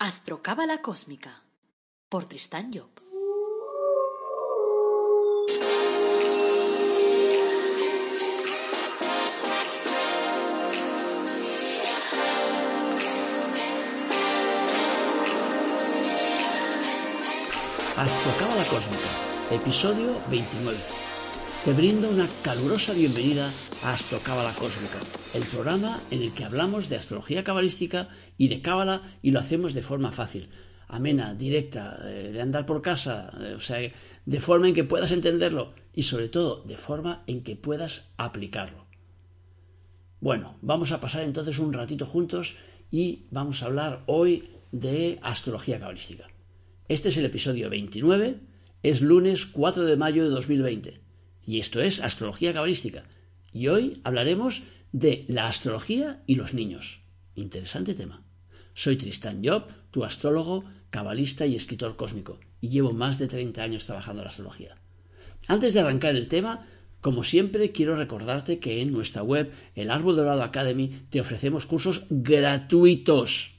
Astrocábala Cósmica por Tristán Job. Astrocábala Cósmica, episodio 29. Te brindo una calurosa bienvenida a Astrocábala Cósmica, el programa en el que hablamos de astrología cabalística y de cábala y lo hacemos de forma fácil, amena, directa, eh, de andar por casa, eh, o sea, de forma en que puedas entenderlo y sobre todo de forma en que puedas aplicarlo. Bueno, vamos a pasar entonces un ratito juntos y vamos a hablar hoy de astrología cabalística. Este es el episodio 29, es lunes 4 de mayo de 2020 y esto es astrología cabalística. Y hoy hablaremos de la astrología y los niños. Interesante tema. Soy Tristan Job, tu astrólogo, cabalista y escritor cósmico, y llevo más de 30 años trabajando en la astrología. Antes de arrancar el tema, como siempre, quiero recordarte que en nuestra web, el Árbol Dorado Academy, te ofrecemos cursos gratuitos.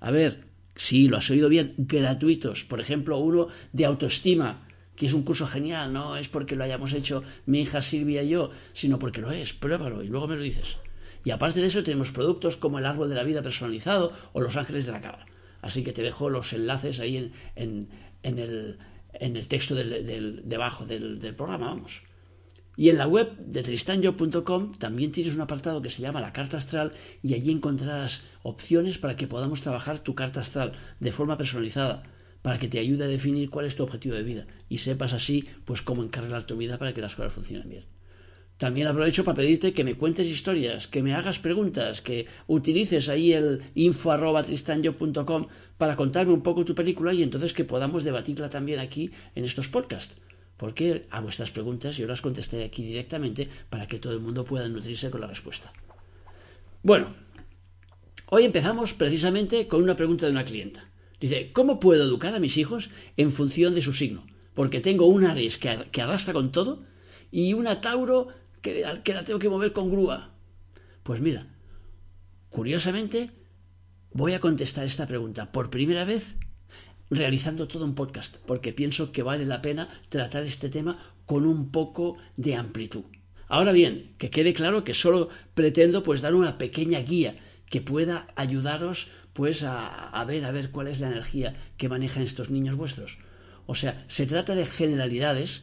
A ver, Sí, lo has oído bien, gratuitos. Por ejemplo, uno de autoestima, que es un curso genial, no es porque lo hayamos hecho mi hija Silvia y yo, sino porque lo es. Pruébalo y luego me lo dices. Y aparte de eso tenemos productos como el árbol de la vida personalizado o los ángeles de la cábala. Así que te dejo los enlaces ahí en, el, texto debajo del, del programa, vamos. Y en la web de tristanyo.com también tienes un apartado que se llama la carta astral y allí encontrarás opciones para que podamos trabajar tu carta astral de forma personalizada, para que te ayude a definir cuál es tu objetivo de vida y sepas así pues cómo encargar tu vida para que las cosas funcionen bien. También aprovecho para pedirte que me cuentes historias, que me hagas preguntas, que utilices ahí el info para contarme un poco tu película y entonces que podamos debatirla también aquí en estos podcasts porque a vuestras preguntas yo las contestaré aquí directamente para que todo el mundo pueda nutrirse con la respuesta. Bueno, hoy empezamos precisamente con una pregunta de una clienta. Dice, ¿cómo puedo educar a mis hijos en función de su signo? Porque tengo una Aries que, arrastra con todo y una Tauro que, que la tengo que mover con grúa. Pues mira, curiosamente voy a contestar esta pregunta por primera vez realizando todo un podcast, porque pienso que vale la pena tratar este tema con un poco de amplitud. Ahora bien, que quede claro que solo pretendo pues dar una pequeña guía que pueda ayudaros pues a, ver a ver cuál es la energía que manejan estos niños vuestros. O sea, se trata de generalidades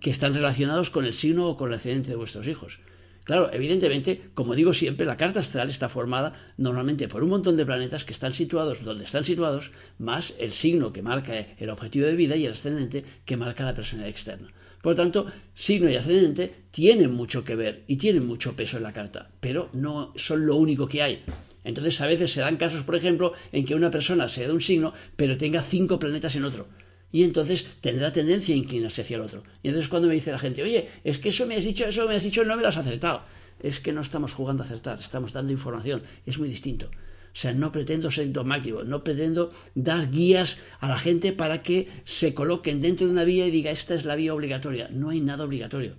que están relacionados con el signo o con el ascendente de vuestros hijos. Claro, evidentemente, como digo siempre, la carta astral está formada normalmente por un montón de planetas que están situados donde están situados, más el signo que marca el objetivo de vida y el ascendente que marca la personalidad externa. Por lo tanto, signo y ascendente tienen mucho que ver y tienen mucho peso en la carta, pero no son lo único que hay. Entonces, a veces se dan casos, por ejemplo, en que una persona sea de un signo, pero tenga cinco planetas en otro y entonces tendrá tendencia a inclinarse hacia el otro. Y entonces cuando me dice la gente, oye, es que eso me has dicho, eso me has dicho, no me lo has acertado. Es que no estamos jugando a acertar, estamos dando información, es muy distinto. O sea, no pretendo ser dogmático, no pretendo dar guías a la gente para que se coloquen dentro de una vía y diga, esta es la vía obligatoria. No hay nada obligatorio.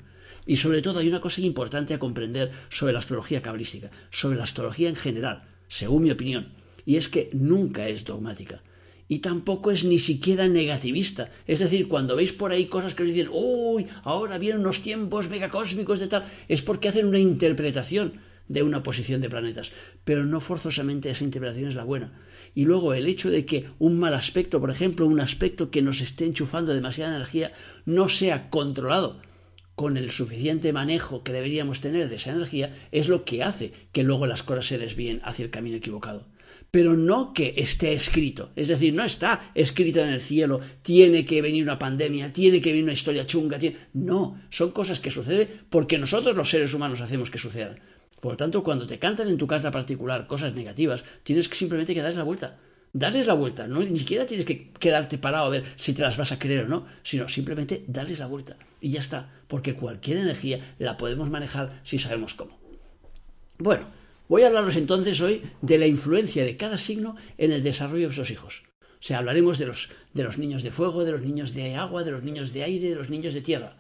Y sobre todo hay una cosa importante a comprender sobre la astrología cabalística, sobre la astrología en general, según mi opinión, y es que nunca es dogmática y tampoco es ni siquiera negativista. Es decir, cuando veis por ahí cosas que os dicen, uy, ahora vienen unos tiempos megacósmicos de tal, es porque hacen una interpretación de una posición de planetas, pero no forzosamente esa interpretación es la buena. Y luego el hecho de que un mal aspecto, por ejemplo, un aspecto que nos esté enchufando demasiada energía, no sea controlado con el suficiente manejo que deberíamos tener de esa energía, es lo que hace que luego las cosas se desvíen hacia el camino equivocado pero no que esté escrito. Es decir, no está escrito en el cielo, tiene que venir una pandemia, tiene que venir una historia chunga. No, son cosas que suceden porque nosotros los seres humanos hacemos que sucedan. Por tanto, cuando te cantan en tu casa particular cosas negativas, tienes que simplemente que la vuelta. Darles la vuelta, no, ni siquiera tienes que quedarte parado a ver si te las vas a creer o no, sino simplemente darles la vuelta. Y ya está, porque cualquier energía la podemos manejar si sabemos cómo. Bueno, Voy a hablaros entonces hoy de la influencia de cada signo en el desarrollo de sus hijos. O sea, hablaremos de los, de los niños de fuego, de los niños de agua, de los niños de aire, de los niños de tierra.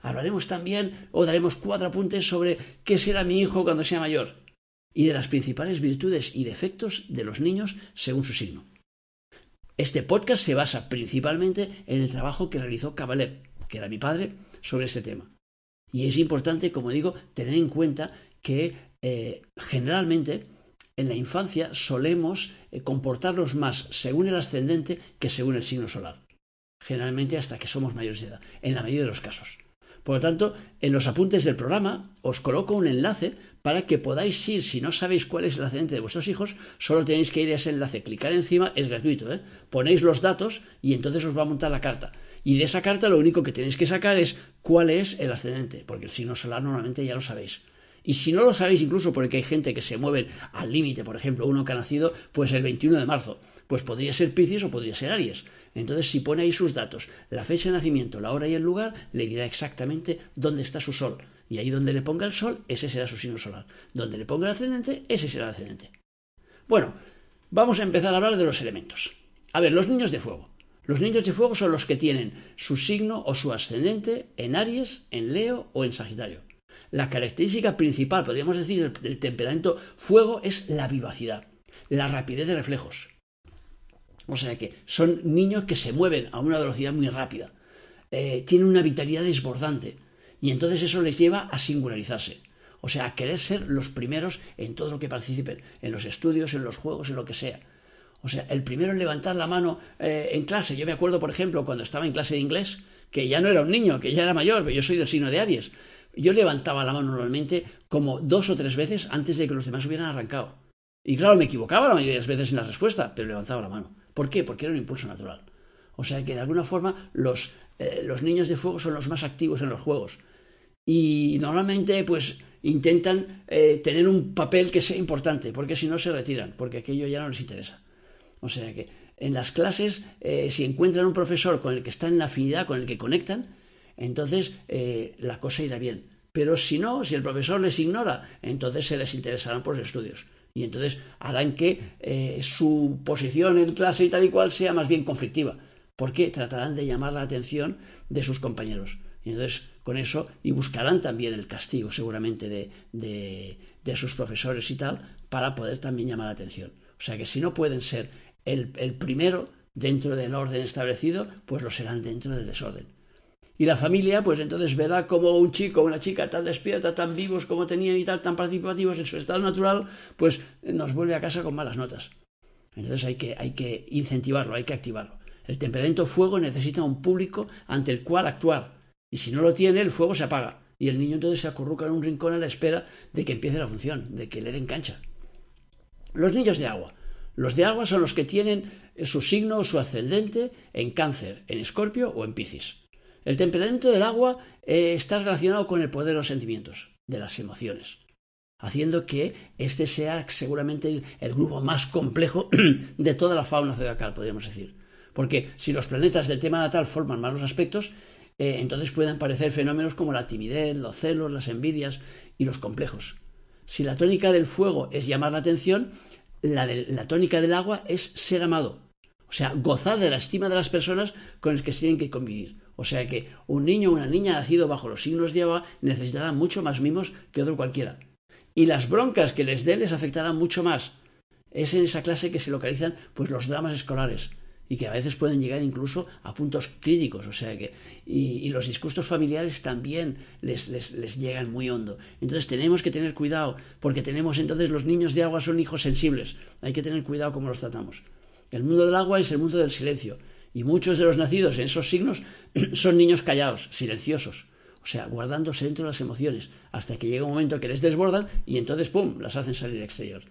Hablaremos también o daremos cuatro apuntes sobre qué será mi hijo cuando sea mayor y de las principales virtudes y defectos de los niños según su signo. Este podcast se basa principalmente en el trabajo que realizó Cavalev, que era mi padre, sobre este tema. Y es importante, como digo, tener en cuenta que eh, generalmente en la infancia solemos eh, comportarnos más según el ascendente que según el signo solar. Generalmente hasta que somos mayores de edad, en la mayoría de los casos. Por lo tanto, en los apuntes del programa os coloco un enlace para que podáis ir, si no sabéis cuál es el ascendente de vuestros hijos, solo tenéis que ir a ese enlace, clicar encima, es gratuito, ¿eh? ponéis los datos y entonces os va a montar la carta. Y de esa carta lo único que tenéis que sacar es cuál es el ascendente, porque el signo solar normalmente ya lo sabéis. Y si no lo sabéis, incluso porque hay gente que se mueve al límite, por ejemplo, uno que ha nacido pues el 21 de marzo, pues podría ser Piscis o podría ser Aries. Entonces, si pone ahí sus datos, la fecha de nacimiento, la hora y el lugar, le dirá exactamente dónde está su sol. Y ahí donde le ponga el sol, ese será su signo solar. Donde le ponga el ascendente, ese será el ascendente. Bueno, vamos a empezar a hablar de los elementos. A ver, los niños de fuego. Los niños de fuego son los que tienen su signo o su ascendente en Aries, en Leo o en Sagitario. La característica principal, podríamos decir, del temperamento fuego es la vivacidad, la rapidez de reflejos. O sea que son niños que se mueven a una velocidad muy rápida, eh, tienen una vitalidad desbordante y entonces eso les lleva a singularizarse. O sea, a querer ser los primeros en todo lo que participen, en los estudios, en los juegos, en lo que sea. O sea, el primero en levantar la mano eh, en clase. Yo me acuerdo, por ejemplo, cuando estaba en clase de inglés, que ya no era un niño, que ya era mayor, pero yo soy del signo de Aries. Yo levantaba la mano normalmente como dos o tres veces antes de que los demás hubieran arrancado. Y claro, me equivocaba la mayoría de las veces en la respuesta, pero levantaba la mano. ¿Por qué? Porque era un impulso natural. O sea que de alguna forma los, eh, los niños de fuego son los más activos en los juegos. Y normalmente pues intentan eh, tener un papel que sea importante, porque si no se retiran, porque aquello ya no les interesa. O sea que en las clases, eh, si encuentran un profesor con el que están en afinidad, con el que conectan, entonces eh, la cosa irá bien. Pero si no, si el profesor les ignora, entonces se les interesarán por los estudios. Y entonces harán que eh, su posición en clase y tal y cual sea más bien conflictiva, porque tratarán de llamar la atención de sus compañeros. Y entonces con eso, y buscarán también el castigo seguramente de, de, sus profesores y tal, para poder también llamar la atención. O sea que si no pueden ser el, el primero dentro del orden establecido, pues lo serán dentro del desorden. Y la familia, pues entonces verá como un chico o una chica tan despierta, tan vivos como tenían y tal, tan participativos en su estado natural, pues nos vuelve a casa con malas notas. Entonces hay que, hay que incentivarlo, hay que activarlo. El temperamento fuego necesita un público ante el cual actuar. Y si no lo tiene, el fuego se apaga. Y el niño entonces se acurruca en un rincón a la espera de que empiece la función, de que le den cancha. Los niños de agua. Los de agua son los que tienen su signo o su ascendente en cáncer, en escorpio o en piscis. El temperamento del agua eh, está relacionado con el poder de los sentimientos, de las emociones, haciendo que este sea seguramente el, grupo más complejo de toda la fauna zodiacal, podríamos decir. Porque si los planetas del tema natal forman malos aspectos, eh, entonces pueden aparecer fenómenos como la timidez, los celos, las envidias y los complejos. Si la tónica del fuego es llamar la atención, la tónica del agua es ser amado, o sea, gozar de la estima de las personas con las que se tienen que convivir. O sea que un niño o una niña nacido bajo los signos de agua necesitará mucho más mimos que otro cualquiera. Y las broncas que les dé les afectarán mucho más. Es en esa clase que se localizan pues los dramas escolares y que a veces pueden llegar incluso a puntos críticos, o sea que y, los disgustos familiares también les, les, llegan muy hondo. Entonces tenemos que tener cuidado, porque tenemos entonces los niños de agua son hijos sensibles, hay que tener cuidado cómo los tratamos. El mundo del agua es el mundo del silencio, y muchos de los nacidos en esos signos son niños callados, silenciosos, o sea, guardándose dentro de las emociones, hasta que llega un momento que les desbordan y entonces, ¡pum!, las hacen salir al exterior.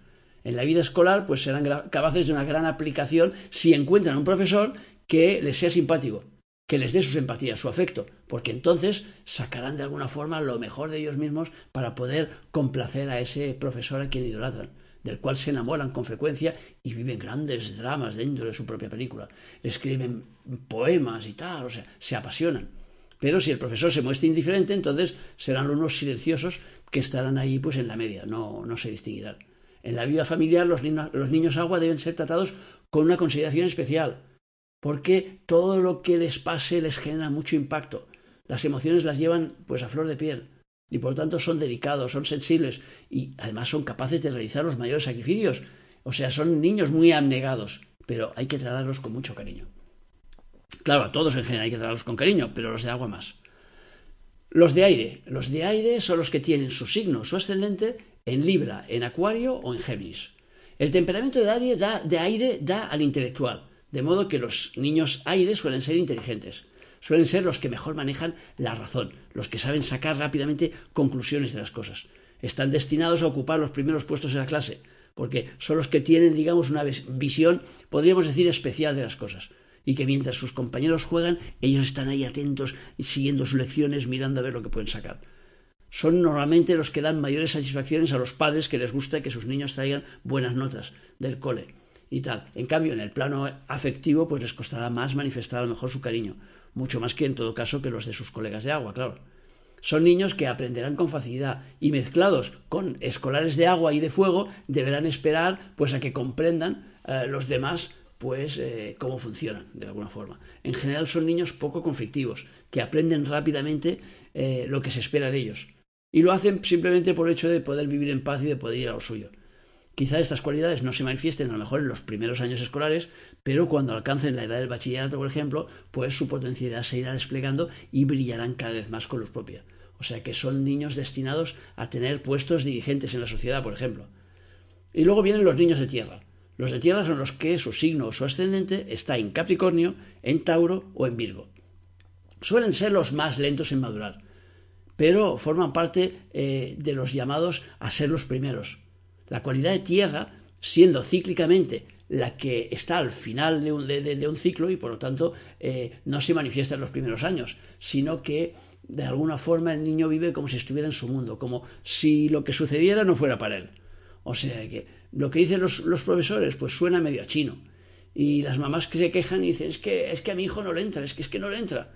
En la vida escolar, pues serán capaces de una gran aplicación si encuentran un profesor que les sea simpático, que les dé su simpatía, su afecto, porque entonces sacarán de alguna forma lo mejor de ellos mismos para poder complacer a ese profesor a quien idolatran del cual se enamoran con frecuencia y viven grandes dramas dentro de su propia película. Escriben poemas y tal, o sea, se apasionan. Pero si el profesor se muestra indiferente, entonces serán unos silenciosos que estarán ahí pues en la media, no, no se distinguirán. En la vida familiar los, los niños agua deben ser tratados con una consideración especial, porque todo lo que les pase les genera mucho impacto. Las emociones las llevan pues a flor de piel y por tanto son delicados, son sensibles y además son capaces de realizar los mayores sacrificios. O sea, son niños muy abnegados, pero hay que tratarlos con mucho cariño. Claro, a todos en general hay que tratarlos con cariño, pero los de agua más. Los de aire. Los de aire son los que tienen su signo, su ascendente, en Libra, en Acuario o en Géminis. El temperamento de aire da, de aire da al intelectual, de modo que los niños aire suelen ser inteligentes. Suelen ser los que mejor manejan la razón, los que saben sacar rápidamente conclusiones de las cosas. Están destinados a ocupar los primeros puestos en la clase, porque son los que tienen, digamos, una visión, podríamos decir, especial de las cosas y que mientras sus compañeros juegan, ellos están ahí atentos, siguiendo sus lecciones, mirando a ver lo que pueden sacar. Son normalmente los que dan mayores satisfacciones a los padres que les gusta que sus niños traigan buenas notas del cole y tal. En cambio, en el plano afectivo, pues les costará más manifestar a lo mejor su cariño, mucho más que en todo caso que los de sus colegas de agua, claro. Son niños que aprenderán con facilidad y mezclados con escolares de agua y de fuego deberán esperar pues a que comprendan eh, los demás pues eh, cómo funcionan de alguna forma. En general son niños poco conflictivos, que aprenden rápidamente eh, lo que se espera de ellos. Y lo hacen simplemente por el hecho de poder vivir en paz y de poder ir a lo suyo. Quizá estas cualidades no se manifiesten a lo mejor en los primeros años escolares, pero cuando alcancen la edad del bachillerato, por ejemplo, pues su potencialidad se irá desplegando y brillarán cada vez más con luz propia. O sea que son niños destinados a tener puestos dirigentes en la sociedad, por ejemplo. Y luego vienen los niños de tierra. Los de tierra son los que su signo o su ascendente está en Capricornio, en Tauro o en Virgo. Suelen ser los más lentos en madurar, pero forman parte eh, de los llamados a ser los primeros. La cualidad de tierra, siendo cíclicamente la que está al final de un, ciclo y por lo tanto eh, no se manifiesta en los primeros años, sino que de alguna forma el niño vive como si estuviera en su mundo, como si lo que sucediera no fuera para él. O sea que lo que dicen los, profesores, pues suena medio a chino. Y las mamás que se quejan y dicen, es que, es que a mi hijo no le entra, es que es que no le entra.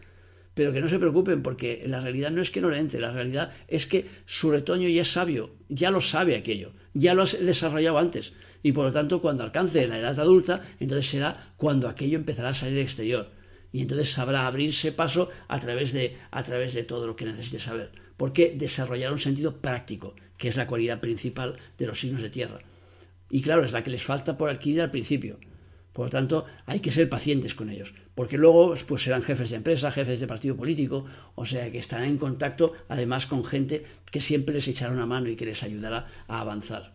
Pero que no se preocupen, porque la realidad no es que no le entre, la realidad es que su retoño ya es sabio, ya lo sabe aquello, ya lo ha desarrollado antes. Y por lo tanto, cuando alcance la edad adulta, entonces será cuando aquello empezará a salir al exterior. Y entonces sabrá abrirse paso a través de, a través de todo lo que necesite saber. Porque desarrollará un sentido práctico, que es la cualidad principal de los signos de tierra. Y claro, es la que les falta por adquirir al principio. Por lo tanto, hay que ser pacientes con ellos, porque luego pues, serán jefes de empresa, jefes de partido político, o sea que estarán en contacto además con gente que siempre les echará una mano y que les ayudará a avanzar.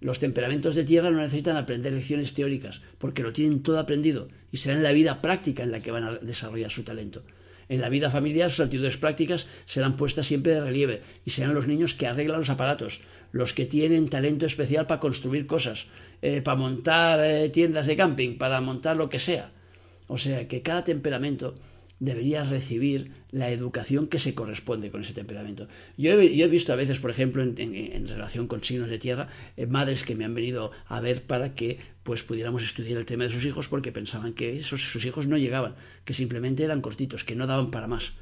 Los temperamentos de tierra no necesitan aprender lecciones teóricas, porque lo tienen todo aprendido y será en la vida práctica en la que van a desarrollar su talento. En la vida familiar sus actitudes prácticas serán puestas siempre de relieve y serán los niños que arreglan los aparatos, los que tienen talento especial para construir cosas, eh, para montar eh, tiendas de camping, para montar lo que sea. O sea que cada temperamento debería recibir la educación que se corresponde con ese temperamento. Yo he, visto a veces, por ejemplo, en, relación con signos de tierra, eh, madres que me han venido a ver para que pues pudiéramos estudiar el tema de sus hijos porque pensaban que esos, sus hijos no llegaban, que simplemente eran cortitos, que no daban para más.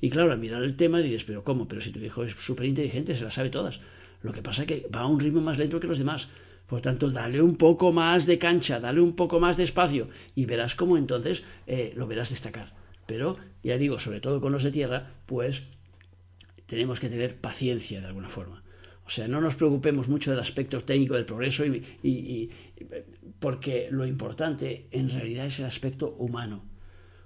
Y claro, al mirar el tema dices, pero ¿cómo? Pero si tu hijo es súper inteligente, se la sabe todas. Lo que pasa es que va a un ritmo más lento que los demás. Por tanto, dale un poco más de cancha, dale un poco más de espacio y verás cómo entonces eh, lo verás destacar. Pero, ya digo, sobre todo con los de tierra, pues tenemos que tener paciencia de alguna forma. O sea, no nos preocupemos mucho del aspecto técnico del progreso y, porque lo importante en realidad es el aspecto humano.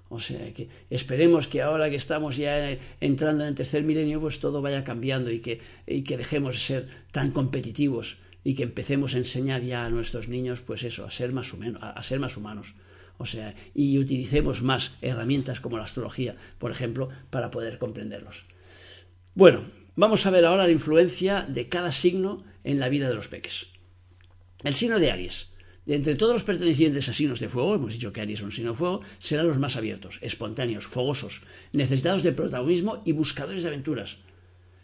O sea, que esperemos que ahora que estamos ya entrando en el tercer milenio, pues todo vaya cambiando y que, y que dejemos de ser tan competitivos y que empecemos a enseñar ya a nuestros niños, pues eso, a ser más, a ser más humanos. O sea, y utilicemos más herramientas como la astrología, por ejemplo, para poder comprenderlos. Bueno, vamos a ver ahora la influencia de cada signo en la vida de los peques. El signo de Aries. De entre todos los pertenecientes a signos de fuego, hemos dicho que Aries es un signo de fuego, serán los más abiertos, espontáneos, fogosos, necesitados de protagonismo y buscadores de aventuras.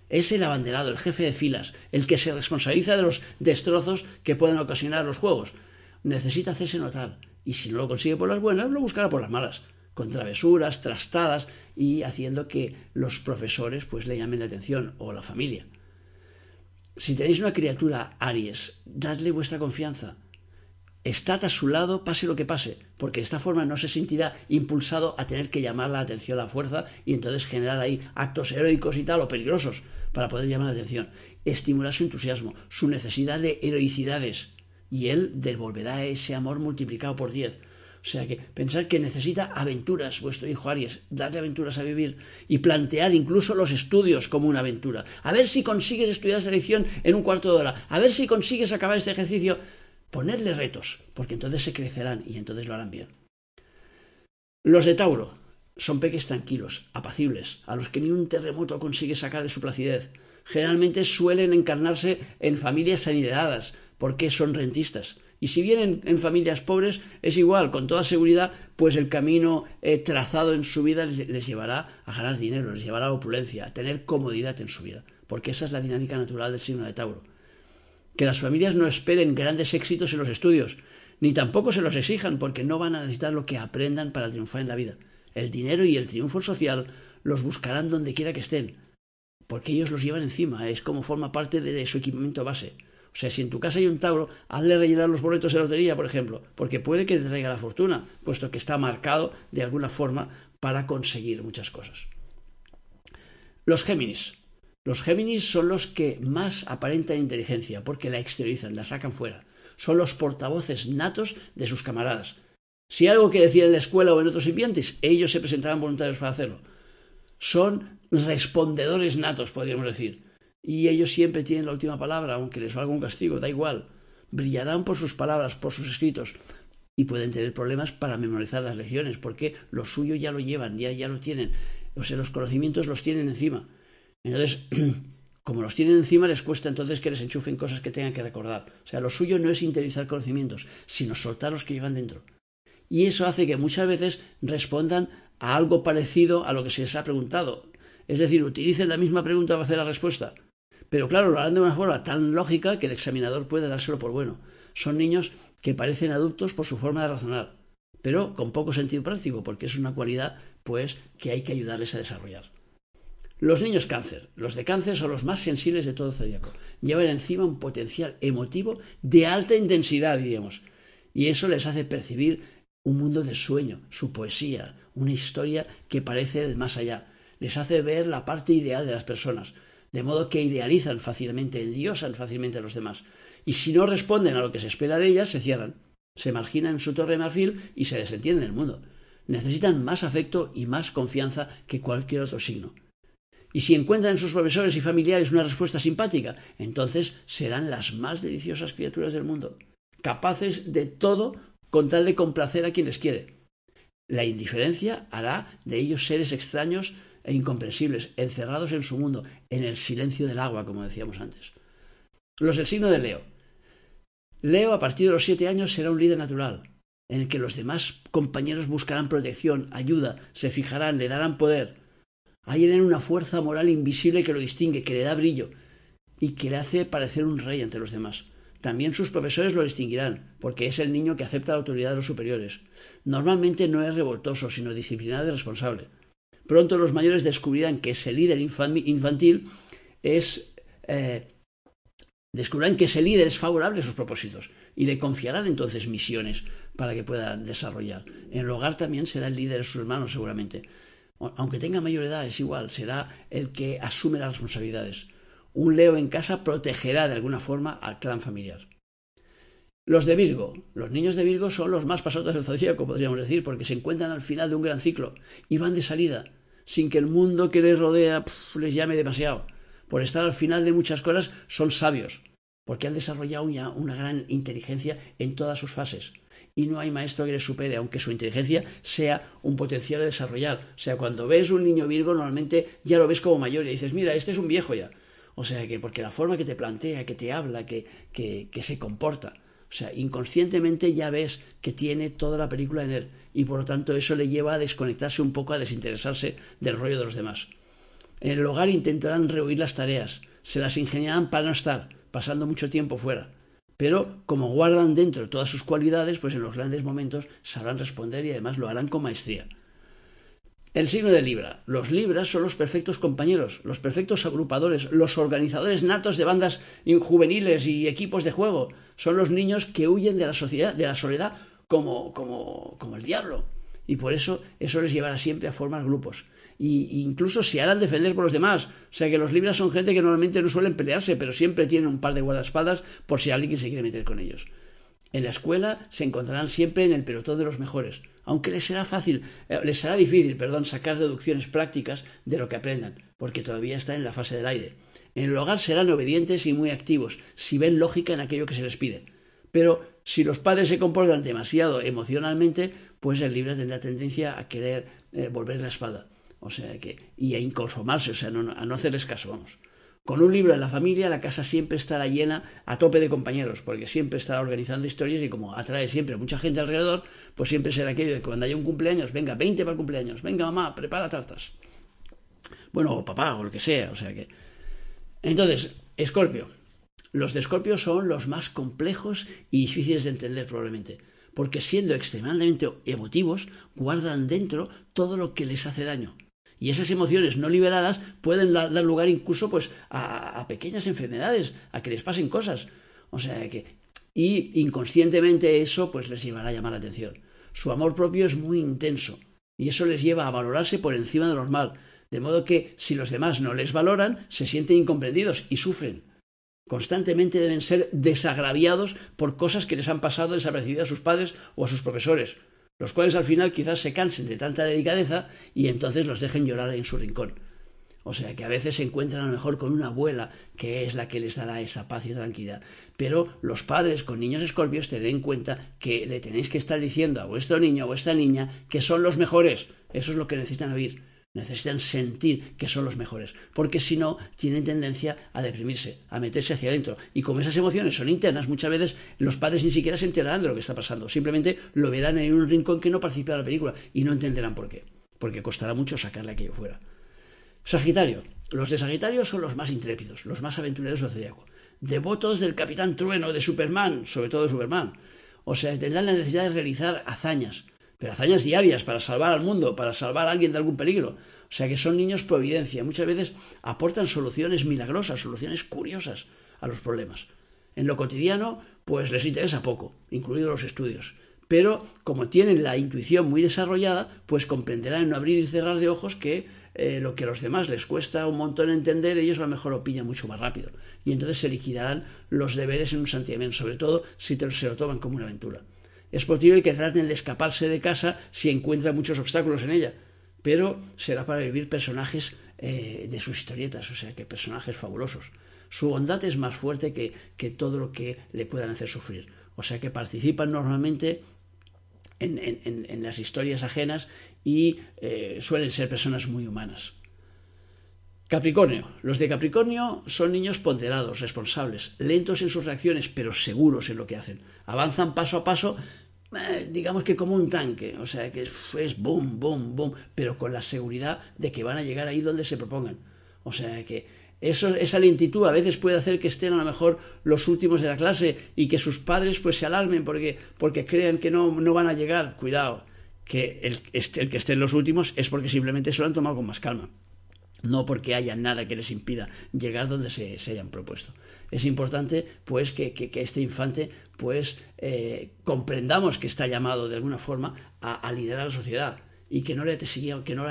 Es el abanderado, el jefe de filas, el que se responsabiliza de los destrozos que pueden ocasionar los juegos. Necesita hacerse notar, y si no lo consigue por las buenas, lo buscará por las malas, con travesuras, trastadas y haciendo que los profesores pues le llamen la atención o la familia. Si tenéis una criatura Aries, dadle vuestra confianza. Estad a su lado, pase lo que pase, porque de esta forma no se sentirá impulsado a tener que llamar la atención a la fuerza y entonces generar ahí actos heroicos y tal o peligrosos para poder llamar la atención. Estimular su entusiasmo, su necesidad de heroicidades y él devolverá ese amor multiplicado por diez. O sea que pensar que necesita aventuras, vuestro hijo Aries, darle aventuras a vivir y plantear incluso los estudios como una aventura. A ver si consigues estudiar esa lección en un cuarto de hora, a ver si consigues acabar este ejercicio. Ponerle retos, porque entonces se crecerán y entonces lo harán bien. Los de Tauro son peques tranquilos, apacibles, a los que ni un terremoto consigue sacar de su placidez. Generalmente suelen encarnarse en familias sanidadadas, porque son rentistas y si vienen en familias pobres, es igual, con toda seguridad, pues el camino eh, trazado en su vida les, llevará a ganar dinero, les llevará a opulencia, a tener comodidad en su vida, porque esa es la dinámica natural del signo de Tauro. Que las familias no esperen grandes éxitos en los estudios, ni tampoco se los exijan, porque no van a necesitar lo que aprendan para triunfar en la vida. El dinero y el triunfo social los buscarán donde quiera que estén, porque ellos los llevan encima, es como forma parte de su equipamiento base. O sea, si en tu casa hay un Tauro, hazle rellenar los boletos de lotería, por ejemplo, porque puede que te traiga la fortuna, puesto que está marcado de alguna forma para conseguir muchas cosas. Los Géminis. Los Géminis son los que más aparentan inteligencia, porque la exteriorizan, la sacan fuera. Son los portavoces natos de sus camaradas. Si hay algo que decir en la escuela o en otros ambientes, ellos se presentarán voluntarios para hacerlo. Son respondedores natos, podríamos decir y ellos siempre tienen la última palabra, aunque les valga un castigo, da igual. Brillarán por sus palabras, por sus escritos, y pueden tener problemas para memorizar las lecciones, porque lo suyo ya lo llevan, ya, ya lo tienen. O sea, los conocimientos los tienen encima. Entonces, como los tienen encima, les cuesta entonces que les enchufen cosas que tengan que recordar. O sea, lo suyo no es interiorizar conocimientos, sino soltar los que llevan dentro. Y eso hace que muchas veces respondan a algo parecido a lo que se les ha preguntado. Es decir, utilicen la misma pregunta para hacer la respuesta. Pero claro, lo harán de una forma tan lógica que el examinador puede dárselo por bueno. Son niños que parecen adultos por su forma de razonar, pero con poco sentido práctico, porque es una cualidad pues que hay que ayudarles a desarrollar. Los niños cáncer, los de cáncer son los más sensibles de todo el zodiaco. Llevan encima un potencial emotivo de alta intensidad, diríamos, y eso les hace percibir un mundo de sueño, su poesía, una historia que parece más allá. Les hace ver la parte ideal de las personas, de modo que idealizan fácilmente, endiosan fácilmente a los demás. Y si no responden a lo que se espera de ellas, se cierran, se marginan en su torre de marfil y se desentienden del mundo. Necesitan más afecto y más confianza que cualquier otro signo. Y si encuentran en sus profesores y familiares una respuesta simpática, entonces serán las más deliciosas criaturas del mundo, capaces de todo con tal de complacer a quien les quiere. La indiferencia hará de ellos seres extraños e incomprensibles, encerrados en su mundo, en el silencio del agua, como decíamos antes. Los del signo de Leo. Leo, a partir de los siete años, será un líder natural, en el que los demás compañeros buscarán protección, ayuda, se fijarán, le darán poder. Hay en él una fuerza moral invisible que lo distingue, que le da brillo y que le hace parecer un rey ante los demás. También sus profesores lo distinguirán, porque es el niño que acepta la autoridad de los superiores. Normalmente no es revoltoso, sino disciplinado y responsable. Pronto los mayores descubrirán que ese líder infantil es... Eh, descubrirán que ese líder es favorable a sus propósitos y le confiarán entonces misiones para que pueda desarrollar. En el hogar también será el líder de sus hermanos seguramente. Aunque tenga mayor edad, es igual, será el que asume las responsabilidades. Un Leo en casa protegerá de alguna forma al clan familiar. Los de Virgo. Los niños de Virgo son los más pasotos del zodíaco, podríamos decir, porque se encuentran al final de un gran ciclo y van de salida sin que el mundo que les rodea les llame demasiado. Por estar al final de muchas cosas, son sabios, porque han desarrollado ya una gran inteligencia en todas sus fases. Y no hay maestro que les supere, aunque su inteligencia sea un potencial de desarrollar. O sea, cuando ves un niño Virgo, normalmente ya lo ves como mayor y dices, mira, este es un viejo ya. O sea, que porque la forma que te plantea, que te habla, que, que, que se comporta, o sea, inconscientemente ya ves que tiene toda la película en él y por lo tanto eso le lleva a desconectarse un poco, a desinteresarse del rollo de los demás. En el hogar intentarán rehuir las tareas, se las ingeniarán para no estar, pasando mucho tiempo fuera. Pero como guardan dentro todas sus cualidades, pues en los grandes momentos sabrán responder y además lo harán con maestría. El signo de Libra. Los Libras son los perfectos compañeros, los perfectos agrupadores, los organizadores natos de bandas juveniles y equipos de juego. Son los niños que huyen de la sociedad, de la soledad como, como, como el diablo. Y por eso eso les llevará siempre a formar grupos. Y, incluso se harán defender por los demás. O sea que los Libras son gente que normalmente no suelen pelearse, pero siempre tienen un par de guardaespaldas por si alguien se quiere meter con ellos. En la escuela se encontrarán siempre en el pelotón de los mejores, aunque les será fácil, eh, les será difícil, perdón, sacar deducciones prácticas de lo que aprendan, porque todavía están en la fase del aire. En el hogar serán obedientes y muy activos, si ven lógica en aquello que se les pide. Pero si los padres se comportan demasiado emocionalmente, pues el libre tendrá tendencia a querer eh, volver la espalda. O sea que, y a inconformarse, o sea, a no hacerles caso, vamos. Con un libro en la familia, la casa siempre estará llena a tope de compañeros, porque siempre estará organizando historias y como atrae siempre mucha gente alrededor, pues siempre será aquello de que cuando haya un cumpleaños, venga, 20 para el cumpleaños, venga mamá, prepara tartas. Bueno, o papá, o lo que sea, o sea que... Entonces, Escorpio. Los de Escorpio son los más complejos y difíciles de entender probablemente, porque siendo extremadamente emotivos, guardan dentro todo lo que les hace daño y esas emociones no liberadas pueden dar lugar incluso pues, a, pequeñas enfermedades, a que les pasen cosas. O sea que, y inconscientemente eso pues les llevará a llamar la atención. Su amor propio es muy intenso y eso les lleva a valorarse por encima de lo normal, de modo que si los demás no les valoran, se sienten incomprendidos y sufren. Constantemente deben ser desagraviados por cosas que les han pasado desapercibidas a sus padres o a sus profesores, los cuales al final quizás se cansen de tanta delicadeza y entonces los dejen llorar en su rincón. O sea que a veces se encuentran a lo mejor con una abuela que es la que les dará esa paz y tranquilidad. Pero los padres con niños escorpios ten en cuenta que le tenéis que estar diciendo a vuestro niño o vuestra niña que son los mejores. Eso es lo que necesitan oír. Necesitan sentir que son los mejores, porque si no, tienen tendencia a deprimirse, a meterse hacia adentro. Y como esas emociones son internas, muchas veces los padres ni siquiera se enterarán de lo que está pasando. Simplemente lo verán en un rincón que no participa de la película y no entenderán por qué. Porque costará mucho sacarle aquello fuera. Sagitario. Los de Sagitario son los más intrépidos, los más aventureros del zodiaco. Devotos del Capitán Trueno, de Superman, sobre todo de Superman. O sea, tendrán la necesidad de realizar hazañas, pero hazañas diarias para salvar al mundo, para salvar a alguien de algún peligro. O sea que son niños providencia. Muchas veces aportan soluciones milagrosas, soluciones curiosas a los problemas. En lo cotidiano, pues les interesa poco, incluidos los estudios. Pero como tienen la intuición muy desarrollada, pues comprenderán en no abrir y cerrar de ojos que eh, lo que a los demás les cuesta un montón entender, ellos a lo mejor lo pillan mucho más rápido. Y entonces se liquidarán los deberes en un santiamén, sobre todo si se lo toman como una aventura. Es posible que traten de escaparse de casa si encuentran muchos obstáculos en ella, pero será para vivir personajes eh, de sus historietas, o sea, que personajes fabulosos. Su bondad es más fuerte que, todo lo que le puedan hacer sufrir. O sea que participan normalmente en, las historias ajenas y eh, suelen ser personas muy humanas. Capricornio. Los de Capricornio son niños ponderados, responsables, lentos en sus reacciones, pero seguros en lo que hacen. Avanzan paso a paso eh, digamos que como un tanque, o sea, que es boom, boom, boom, pero con la seguridad de que van a llegar ahí donde se propongan. O sea, que esa lentitud a veces puede hacer que estén a lo mejor los últimos de la clase y que sus padres pues se alarmen porque, porque crean que no, no van a llegar. Cuidado, que el, el que estén los últimos es porque simplemente se lo han tomado con más calma no porque haya nada que les impida llegar donde se, hayan propuesto. Es importante, pues, que, este infante, pues, eh, comprendamos que está llamado de alguna forma a, liderar la sociedad y que no le, que no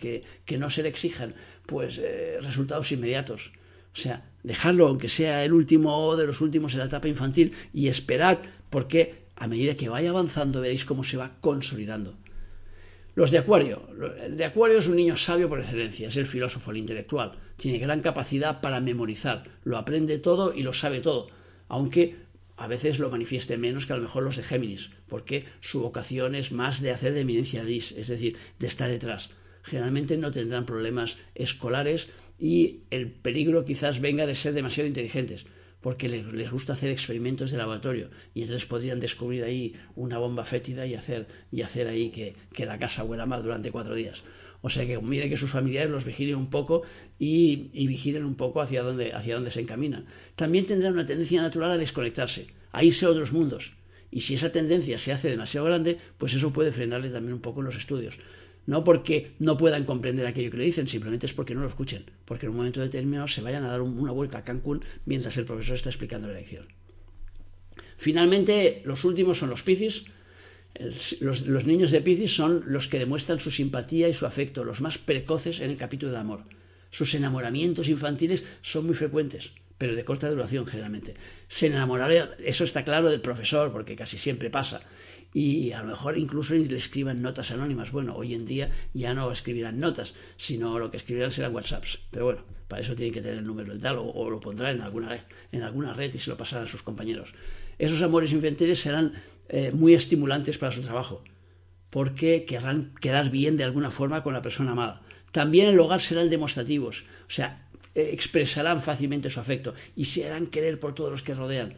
que, que no se le exijan, pues, eh, resultados inmediatos. O sea, dejarlo, aunque sea el último de los últimos en la etapa infantil, y esperad, porque a medida que vaya avanzando veréis cómo se va consolidando. Los de Acuario. El de Acuario es un niño sabio por excelencia, es el filósofo, el intelectual. Tiene gran capacidad para memorizar, lo aprende todo y lo sabe todo, aunque a veces lo manifieste menos que a lo mejor los de Géminis, porque su vocación es más de hacer de eminencia gris, es decir, de estar detrás. Generalmente no tendrán problemas escolares y el peligro quizás venga de ser demasiado inteligentes porque les, gusta hacer experimentos de laboratorio y entonces podrían descubrir ahí una bomba fétida y hacer, y hacer ahí que, la casa huela mal durante cuatro días. O sea que mire que sus familiares los vigilen un poco y, vigilen un poco hacia dónde, hacia dónde se encaminan. También tendrán una tendencia natural a desconectarse, a irse a otros mundos. Y si esa tendencia se hace demasiado grande, pues eso puede frenarle también un poco los estudios no porque no puedan comprender aquello que le dicen, simplemente es porque no lo escuchen, porque en un momento determinado se vayan a dar una vuelta a Cancún mientras el profesor está explicando la lección. Finalmente, los últimos son los Piscis. Los, niños de Piscis son los que demuestran su simpatía y su afecto, los más precoces en el capítulo del amor. Sus enamoramientos infantiles son muy frecuentes, pero de corta duración generalmente. Se enamorará, eso está claro, del profesor, porque casi siempre pasa. Y a lo mejor incluso le escriban notas anónimas. Bueno, hoy en día ya no escribirán notas, sino lo que escribirán serán WhatsApps. Pero bueno, para eso tienen que tener el número del tal, o, lo pondrá en alguna, red, en alguna red y se lo pasarán a sus compañeros. Esos amores infantiles serán eh, muy estimulantes para su trabajo, porque querrán quedar bien de alguna forma con la persona amada. También el hogar serán demostrativos, o sea, eh, expresarán fácilmente su afecto y se harán querer por todos los que rodean.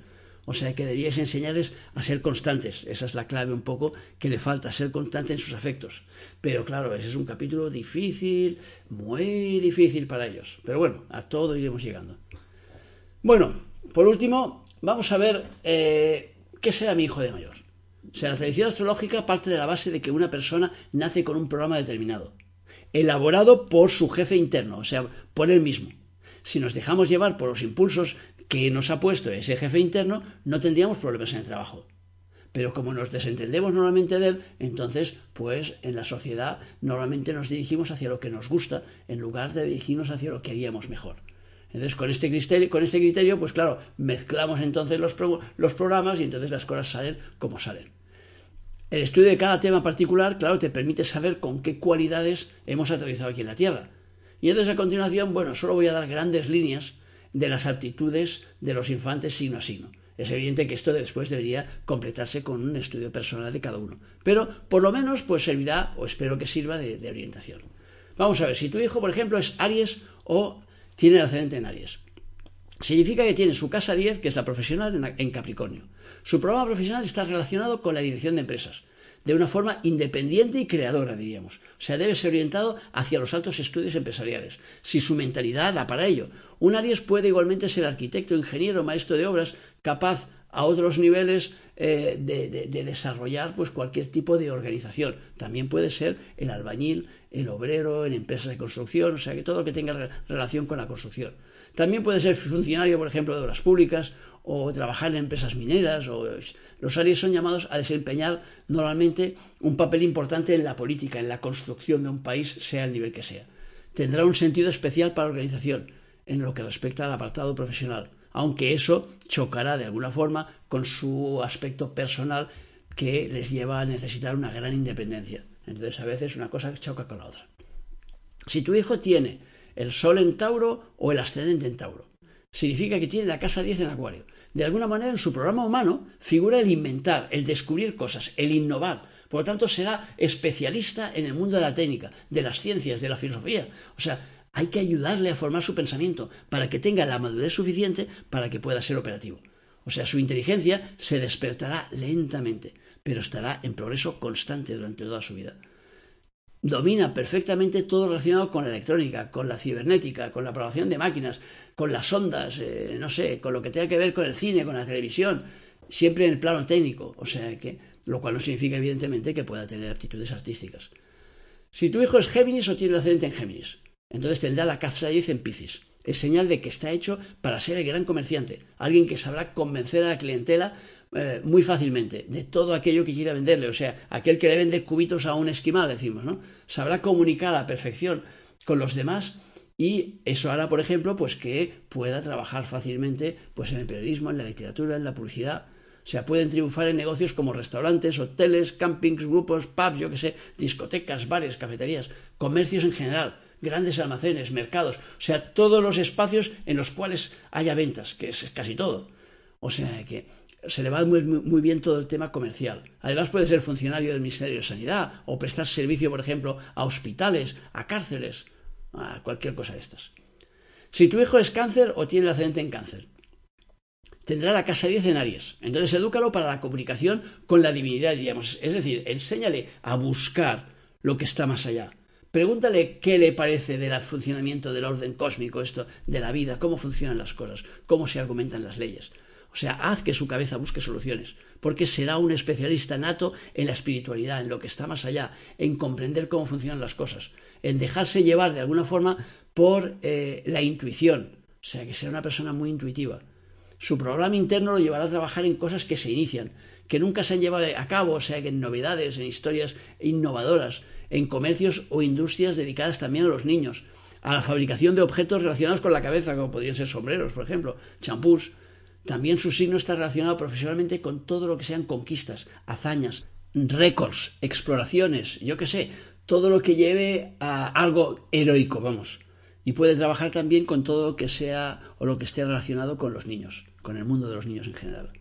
O sea que deberíais enseñarles a ser constantes. Esa es la clave un poco que le falta, ser constante en sus afectos. Pero claro, ese es un capítulo difícil, muy difícil para ellos. Pero bueno, a todo iremos llegando. Bueno, por último, vamos a ver eh, qué será mi hijo de mayor. O sea, la tradición astrológica parte de la base de que una persona nace con un programa determinado, elaborado por su jefe interno, o sea, por él mismo si nos dejamos llevar por los impulsos que nos ha puesto ese jefe interno, no tendríamos problemas en el trabajo. Pero como nos desentendemos normalmente de él, entonces, pues en la sociedad normalmente nos dirigimos hacia lo que nos gusta en lugar de dirigirnos hacia lo que haríamos mejor. Entonces, con este criterio, con este criterio pues claro, mezclamos entonces los, los programas y entonces las cosas salen como salen. El estudio de cada tema particular, claro, te permite saber con qué cualidades hemos aterrizado aquí en la Tierra. Y entonces a continuación, bueno, solo voy a dar grandes líneas de las aptitudes de los infantes signo a signo. Es evidente que esto después debería completarse con un estudio personal de cada uno. Pero por lo menos pues servirá, o espero que sirva, de, orientación. Vamos a ver, si tu hijo, por ejemplo, es Aries o tiene el ascendente en Aries. Significa que tiene su casa 10, que es la profesional, en Capricornio. Su programa profesional está relacionado con la dirección de empresas de una forma independiente y creadora, diríamos. O sea, debe ser orientado hacia los altos estudios empresariales, si su mentalidad da para ello. Un Aries puede igualmente ser arquitecto, ingeniero, maestro de obras, capaz a otros niveles eh, de, desarrollar pues, cualquier tipo de organización. También puede ser el albañil, el obrero en empresas de construcción, o sea, que todo lo que tenga relación con la construcción. También puede ser funcionario, por ejemplo, de obras públicas o trabajar en empresas mineras. O... Los Aries son llamados a desempeñar normalmente un papel importante en la política, en la construcción de un país, sea el nivel que sea. Tendrá un sentido especial para la organización en lo que respecta al apartado profesional, aunque eso chocará de alguna forma con su aspecto personal que les lleva a necesitar una gran independencia. Entonces a veces una cosa choca con la otra. Si tu hijo tiene el Sol en Tauro o el ascendente en Tauro, significa que tiene la casa 10 en Acuario de alguna manera en su programa humano figura el inventar, el descubrir cosas, el innovar. Por lo tanto, será especialista en el mundo de la técnica, de las ciencias, de la filosofía. O sea, hay que ayudarle a formar su pensamiento para que tenga la madurez suficiente para que pueda ser operativo. O sea, su inteligencia se despertará lentamente, pero estará en progreso constante durante toda su vida domina perfectamente todo relacionado con la electrónica, con la cibernética, con la programación de máquinas, con las ondas, eh, no sé, con lo que tenga que ver con el cine, con la televisión, siempre en el plano técnico, o sea que, lo cual no significa evidentemente que pueda tener aptitudes artísticas. Si tu hijo es Géminis o tiene el ascendente en Géminis, entonces tendrá la casa 10 en Piscis. Es señal de que está hecho para ser el gran comerciante, alguien que sabrá convencer a la clientela eh, muy fácilmente de todo aquello que quiera venderle. O sea, aquel que le vende cubitos a un esquimal, decimos, ¿no? Sabrá comunicar a la perfección con los demás y eso hará, por ejemplo, pues que pueda trabajar fácilmente pues en el periodismo, en la literatura, en la publicidad. O sea, pueden triunfar en negocios como restaurantes, hoteles, campings, grupos, pubs, yo qué sé, discotecas, bares, cafeterías, comercios en general, grandes almacenes, mercados, o sea, todos los espacios en los cuales haya ventas, que es casi todo. O sea que se le va muy, muy, bien todo el tema comercial. Además puede ser funcionario del Ministerio de Sanidad o prestar servicio, por ejemplo, a hospitales, a cárceles, a cualquier cosa de estas. Si tu hijo es cáncer o tiene el ascendente en cáncer, tendrá la casa 10 en Aries. Entonces edúcalo para la comunicación con la divinidad, diríamos. Es decir, enséñale a buscar lo que está más allá. Pregúntale qué le parece del funcionamiento del orden cósmico, esto de la vida, cómo funcionan las cosas, cómo se argumentan las leyes. Sea, haz que su cabeza busque soluciones, porque será un especialista nato en la espiritualidad, en lo que está más allá, en comprender cómo funcionan las cosas, en dejarse llevar de alguna forma por eh, la intuición, o sea, que será una persona muy intuitiva. Su programa interno lo llevará a trabajar en cosas que se inician, que nunca se han llevado a cabo, o sea, que en novedades, en historias innovadoras, en comercios o industrias dedicadas también a los niños, a la fabricación de objetos relacionados con la cabeza, como podrían ser sombreros, por ejemplo, champús. También su signo está relacionado profesionalmente con todo lo que sean conquistas, hazañas, récords, exploraciones, yo qué sé, todo lo que lleve a algo heroico, vamos. Y puede trabajar también con todo lo que sea o lo que esté relacionado con los niños, con el mundo de los niños en general.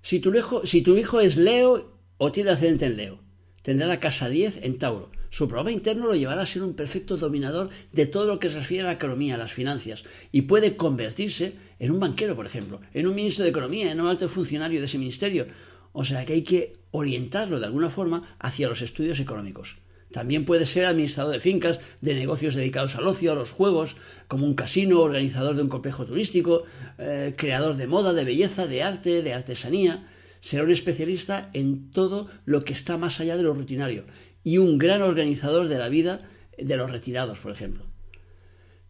Si tu hijo, si tu hijo es Leo o tiene ascendente en Leo, tendrá la casa 10 en Tauro. Su programa interno lo llevará a ser un perfecto dominador de todo lo que se refiere a la economía, a las finanzas, y puede convertirse en un banquero, por ejemplo, en un ministro de Economía, en un alto funcionario de ese ministerio. O sea que hay que orientarlo de alguna forma hacia los estudios económicos. También puede ser administrador de fincas, de negocios dedicados al ocio, a los juegos, como un casino, organizador de un complejo turístico, eh, creador de moda, de belleza, de arte, de artesanía. Será un especialista en todo lo que está más allá de lo rutinario y un gran organizador de la vida de los retirados, por ejemplo.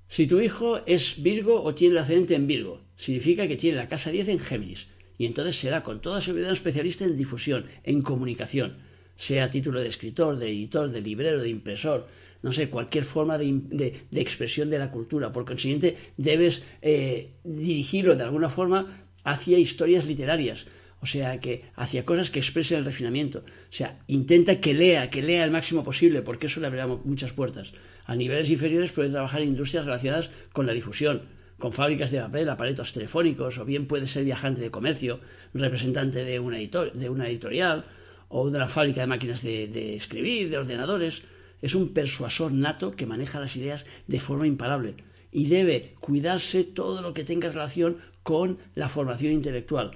Si tu hijo es Virgo o tiene el ascendente en Virgo, significa que tiene la casa 10 en Géminis, y entonces será con toda seguridad un especialista en difusión, en comunicación, sea título de escritor, de editor, de librero, de impresor, no sé, cualquier forma de, expresión de la cultura. Por consiguiente, debes eh, dirigirlo de alguna forma hacia historias literarias, o sea, que hacia cosas que expresen el refinamiento. O sea, intenta que lea, que lea el máximo posible, porque eso le abrirá muchas puertas. A niveles inferiores puede trabajar en industrias relacionadas con la difusión, con fábricas de papel, aparatos telefónicos, o bien puede ser viajante de comercio, representante de una, de una editorial, o de una fábrica de máquinas de, escribir, de ordenadores. Es un persuasor nato que maneja las ideas de forma imparable y debe cuidarse todo lo que tenga relación con la formación intelectual,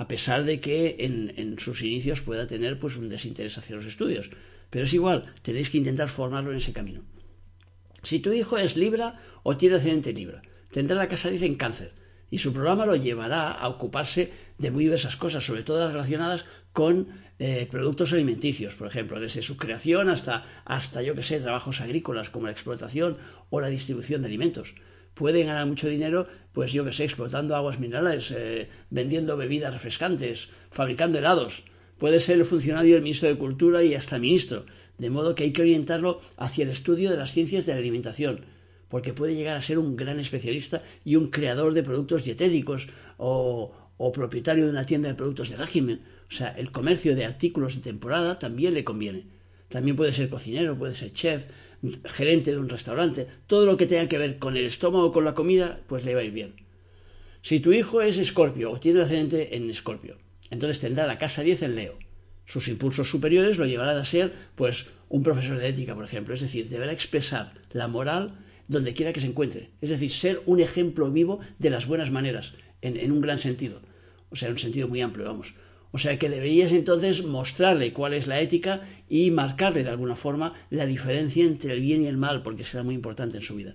a pesar de que en, sus inicios pueda tener pues, un desinterés hacia los estudios. Pero es igual, tenéis que intentar formarlo en ese camino. Si tu hijo es Libra o tiene ascendente Libra, tendrá la casa dice en cáncer y su programa lo llevará a ocuparse de muy diversas cosas, sobre todo las relacionadas con eh, productos alimenticios, por ejemplo, desde su creación hasta, hasta yo que sé, trabajos agrícolas como la explotación o la distribución de alimentos. Puede ganar mucho dinero, pues yo que sé, explotando aguas minerales, eh, vendiendo bebidas refrescantes, fabricando helados. Puede ser el funcionario del ministro de Cultura y hasta ministro, de modo que hay que orientarlo hacia el estudio de las ciencias de la alimentación porque puede llegar a ser un gran especialista y un creador de productos dietéticos o, propietario de una tienda de productos de régimen. O sea, el comercio de artículos de temporada también le conviene. También puede ser cocinero, puede ser chef, gerente de un restaurante. Todo lo que tenga que ver con el estómago o con la comida, pues le va a ir bien. Si tu hijo es escorpio o tiene ascendente en escorpio, entonces tendrá la casa 10 en Leo. Sus impulsos superiores lo llevarán a ser, pues, un profesor de ética, por ejemplo. Es decir, deberá expresar la moral donde quiera que se encuentre. Es decir, ser un ejemplo vivo de las buenas maneras, en, un gran sentido. O sea, en un sentido muy amplio, vamos. O sea que deberías entonces mostrarle cuál es la ética y marcarle de alguna forma la diferencia entre el bien y el mal, porque será muy importante en su vida.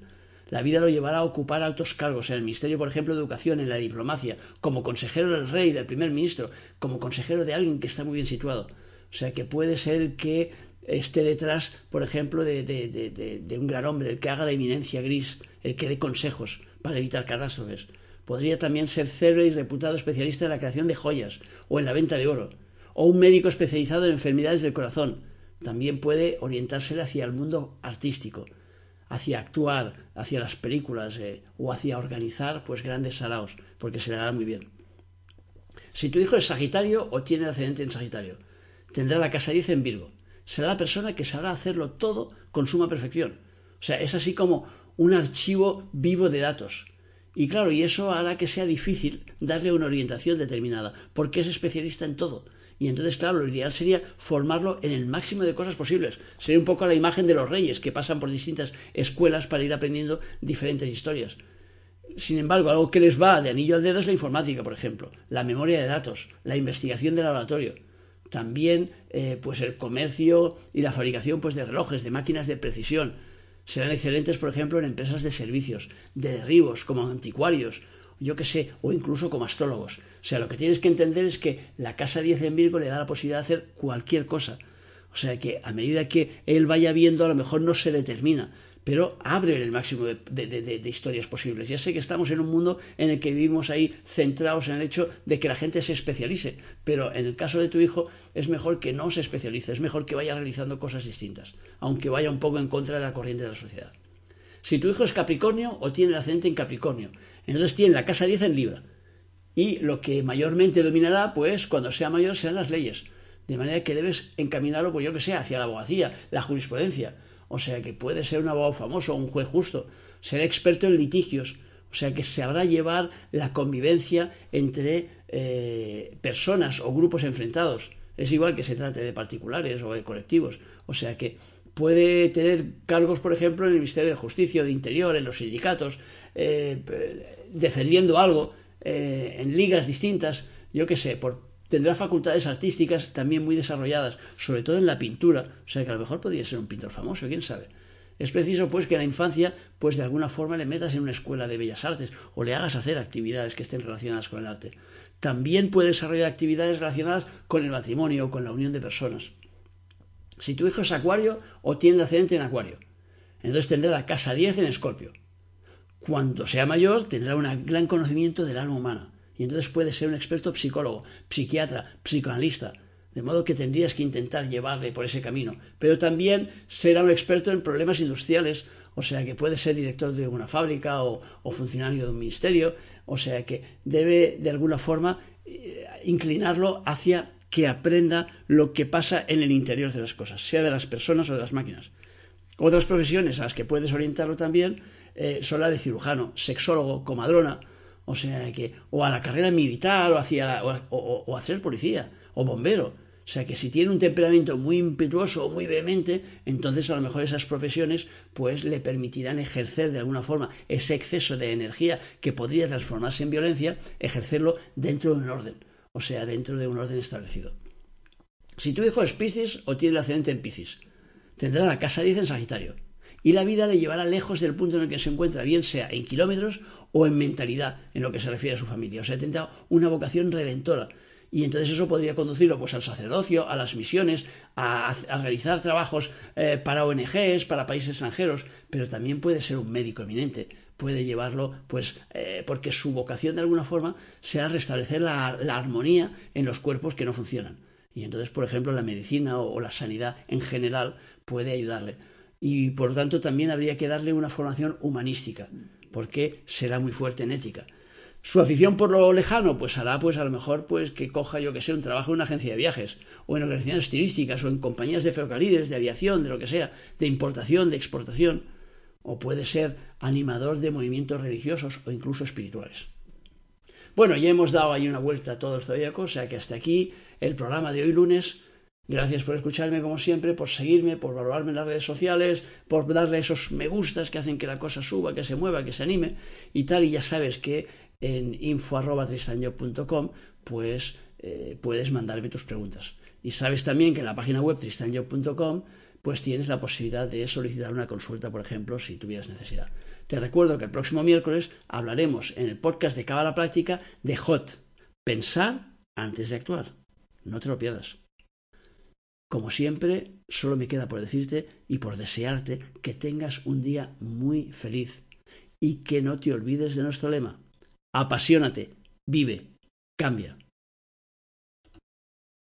La vida lo llevará a ocupar altos cargos en el Ministerio, por ejemplo, de Educación, en la diplomacia, como consejero del rey, del primer ministro, como consejero de alguien que está muy bien situado. O sea que puede ser que esté detrás, por ejemplo, de, un gran hombre, el que haga de eminencia gris, el que dé consejos para evitar catástrofes. Podría también ser célebre y reputado especialista en la creación de joyas o en la venta de oro, o un médico especializado en enfermedades del corazón. También puede orientarse hacia el mundo artístico, hacia actuar, hacia las películas eh, o hacia organizar pues grandes saraos, porque se le dará muy bien. Si tu hijo es Sagitario o tiene ascendente en Sagitario, tendrá la casa 10 en Virgo será la persona que sabrá hacerlo todo con suma perfección. O sea, es así como un archivo vivo de datos. Y claro, y eso hará que sea difícil darle una orientación determinada, porque es especialista en todo. Y entonces, claro, lo ideal sería formarlo en el máximo de cosas posibles. Sería un poco la imagen de los reyes que pasan por distintas escuelas para ir aprendiendo diferentes historias. Sin embargo, algo que les va de anillo al dedo es la informática, por ejemplo, la memoria de datos, la investigación del laboratorio también eh, pues el comercio y la fabricación pues, de relojes, de máquinas de precisión. Serán excelentes, por ejemplo, en empresas de servicios, de derribos, como anticuarios, yo qué sé, o incluso como astrólogos. O sea, lo que tienes que entender es que la casa 10 en Virgo le da la posibilidad de hacer cualquier cosa. O sea que a medida que él vaya viendo, a lo mejor no se determina, pero abre el máximo de, historias posibles. Ya sé que estamos en un mundo en el que vivimos ahí centrados en el hecho de que la gente se especialice, pero en el caso de tu hijo es mejor que no se especialice, es mejor que vaya realizando cosas distintas, aunque vaya un poco en contra de la corriente de la sociedad. Si tu hijo es Capricornio o tiene el ascendente en Capricornio, entonces tiene la casa 10 en Libra. Y lo que mayormente dominará, pues cuando sea mayor, serán las leyes. De manera que debes encaminarlo, pues yo que sé, hacia la abogacía, la jurisprudencia. O sea que puede ser un abogado famoso, un juez justo, ser experto en litigios. O sea que sabrá llevar la convivencia entre eh, personas o grupos enfrentados. Es igual que se trate de particulares o de colectivos. O sea que puede tener cargos, por ejemplo, en el Ministerio de Justicia o de Interior, en los sindicatos, eh, defendiendo algo eh, en ligas distintas, yo qué sé, por, tendrá facultades artísticas también muy desarrolladas, sobre todo en la pintura, o sea que a lo mejor podría ser un pintor famoso, quién sabe. Es preciso pues que en la infancia pues de alguna forma le metas en una escuela de bellas artes o le hagas hacer actividades que estén relacionadas con el arte. También puede desarrollar actividades relacionadas con el matrimonio o con la unión de personas. Si tu hijo es acuario o tiene ascendente en acuario, entonces tendrá la casa 10 en escorpio. Cuando sea mayor, tendrá un gran conocimiento del alma humana y entonces puede ser un experto psicólogo, psiquiatra, psicoanalista, de modo que tendrías que intentar llevarle por ese camino. Pero también será un experto en problemas industriales, o sea que puede ser director de una fábrica o, funcionario de un ministerio, o sea que debe de alguna forma eh, inclinarlo hacia que aprenda lo que pasa en el interior de las cosas, sea de las personas o de las máquinas. Otras profesiones a las que puedes orientarlo también eh, son la de cirujano, sexólogo, comadrona, o sea que, o a la carrera militar, o hacia o, a ser policía, o bombero. O sea que si tiene un temperamento muy impetuoso o muy vehemente, entonces a lo mejor esas profesiones pues le permitirán ejercer de alguna forma ese exceso de energía que podría transformarse en violencia, ejercerlo dentro de un orden, o sea, dentro de un orden establecido. Si tu hijo es Piscis o tiene el ascendente en Piscis, tendrá la casa 10 en Sagitario y la vida le llevará lejos del punto en el que se encuentra, bien sea en kilómetros o en mentalidad, en lo que se refiere a su familia. O sea, tendrá una vocación redentora. Y entonces eso podría conducirlo pues, al sacerdocio, a las misiones, a, realizar trabajos eh, para ONGs, para países extranjeros, pero también puede ser un médico eminente, puede llevarlo, pues, eh, porque su vocación de alguna forma será restablecer la, armonía en los cuerpos que no funcionan. Y entonces, por ejemplo, la medicina o la sanidad en general puede ayudarle y por lo tanto también habría que darle una formación humanística, porque será muy fuerte en ética. Su afición por lo lejano, pues hará pues a lo mejor pues que coja yo que sé un trabajo en una agencia de viajes, o en organizaciones turísticas, o en compañías de ferrocarriles, de aviación, de lo que sea, de importación, de exportación, o puede ser animador de movimientos religiosos o incluso espirituales. Bueno, ya hemos dado ahí una vuelta a todo esto o sea que hasta aquí el programa de hoy lunes Gracias por escucharme como siempre, por seguirme, por valorarme en las redes sociales, por darle esos me gustas que hacen que la cosa suba, que se mueva, que se anime y tal. Y ya sabes que en info.tristanyo.com pues eh, puedes mandarme tus preguntas. Y sabes también que en la página web tristanyo.com pues tienes la posibilidad de solicitar una consulta, por ejemplo, si tuvieras necesidad. Te recuerdo que el próximo miércoles hablaremos en el podcast de Cábala Práctica de HOT, pensar antes de actuar. No te lo pierdas. Como siempre, solo me queda por decirte y por desearte que tengas un día muy feliz y que no te olvides de nuestro lema. Apasionate, vive, cambia.